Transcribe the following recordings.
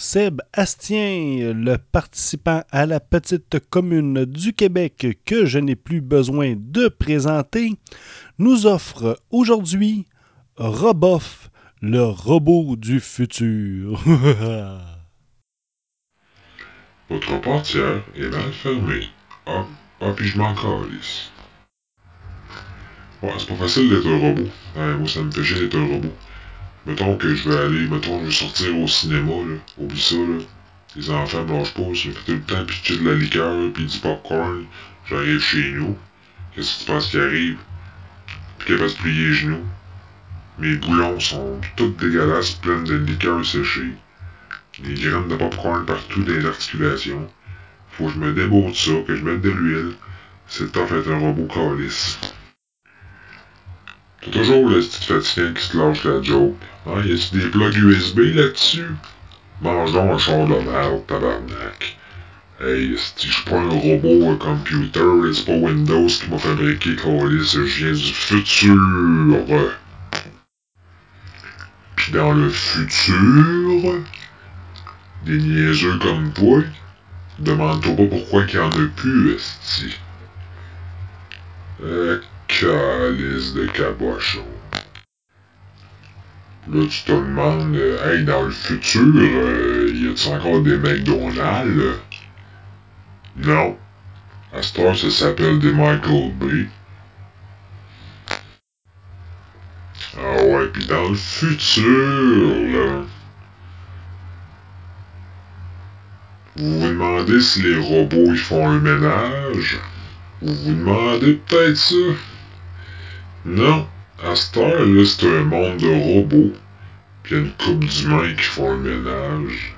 Seb Astien, le participant à la petite commune du Québec que je n'ai plus besoin de présenter, nous offre aujourd'hui Roboff, le robot du futur. Votre portière est mal fermée. Ah, ah puis je m'en c'est pas facile d'être un robot. moi, ça me fait chier d'être un robot. Mettons que je vais aller, mettons, je vais sortir au cinéma, là. Oublie ça, là. Les enfants me lâchent pas, je fais tout le temps pitcher de la liqueur, puis du popcorn. J'arrive chez nous. Qu'est-ce que tu penses qui arrive? Puis qu'elle va se plier les genoux. Mes boulons sont tous dégueulasses, pleines de liqueur séchée. Des graines de popcorn partout dans les articulations. Faut que je me débourde ça, que je mette de l'huile. C'est temps d'être un robot calice. Toujours le petit fatigant qui se lâche la joke. Hein, y a-tu des plugs USB là-dessus? Mange donc un char de merde, tabarnak. Hey, si je pas un robot, un computer, c'est pas Windows qui m'a fabriqué, Calis, je viens du futur. Pis dans le futur, des niaiseux comme toi, demande-toi pas pourquoi qu'il y en a plus, esti. Euh, calice de cabochon. Là, tu te demandes, euh, hey, dans le futur, euh, y a-t-il encore des McDonald's? Non. À ce temps, ça s'appelle des Michael B. Ah ouais, pis dans le futur, là. Vous vous demandez si les robots ils font le ménage? Vous vous demandez peut-être ça? Non. À cette heure, là, c'est un monde de robots. Pis y a une couple d'humains qui font le ménage.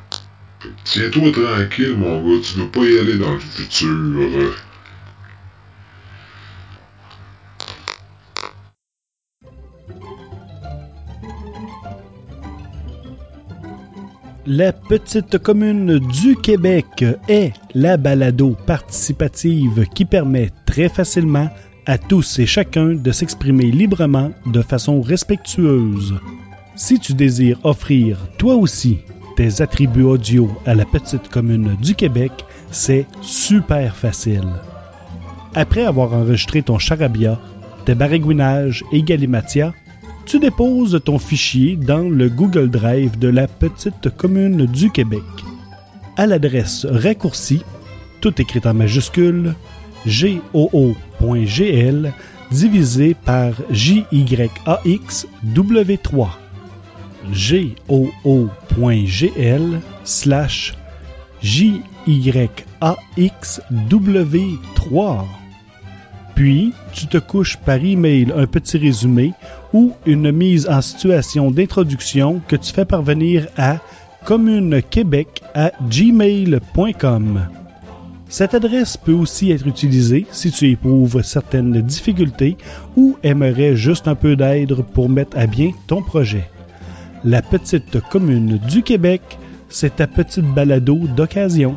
Tiens-toi tranquille, mon gars, tu veux pas y aller dans le futur. La petite commune du Québec est la balado participative qui permet très facilement à tous et chacun de s'exprimer librement de façon respectueuse. Si tu désires offrir toi aussi tes attributs audio à la petite commune du Québec, c'est super facile. Après avoir enregistré ton charabia, tes baragouinages et galimatia, tu déposes ton fichier dans le Google Drive de la petite commune du Québec. À l'adresse raccourcie, tout écrit en majuscule, goo.gl divisé par JYAXW3. goo.gl slash JYAXW3. Puis, tu te couches par email un petit résumé ou une mise en situation d'introduction que tu fais parvenir à communequebec à gmail.com. Cette adresse peut aussi être utilisée si tu éprouves certaines difficultés ou aimerais juste un peu d'aide pour mettre à bien ton projet. La petite commune du Québec, c'est ta petite balado d'occasion.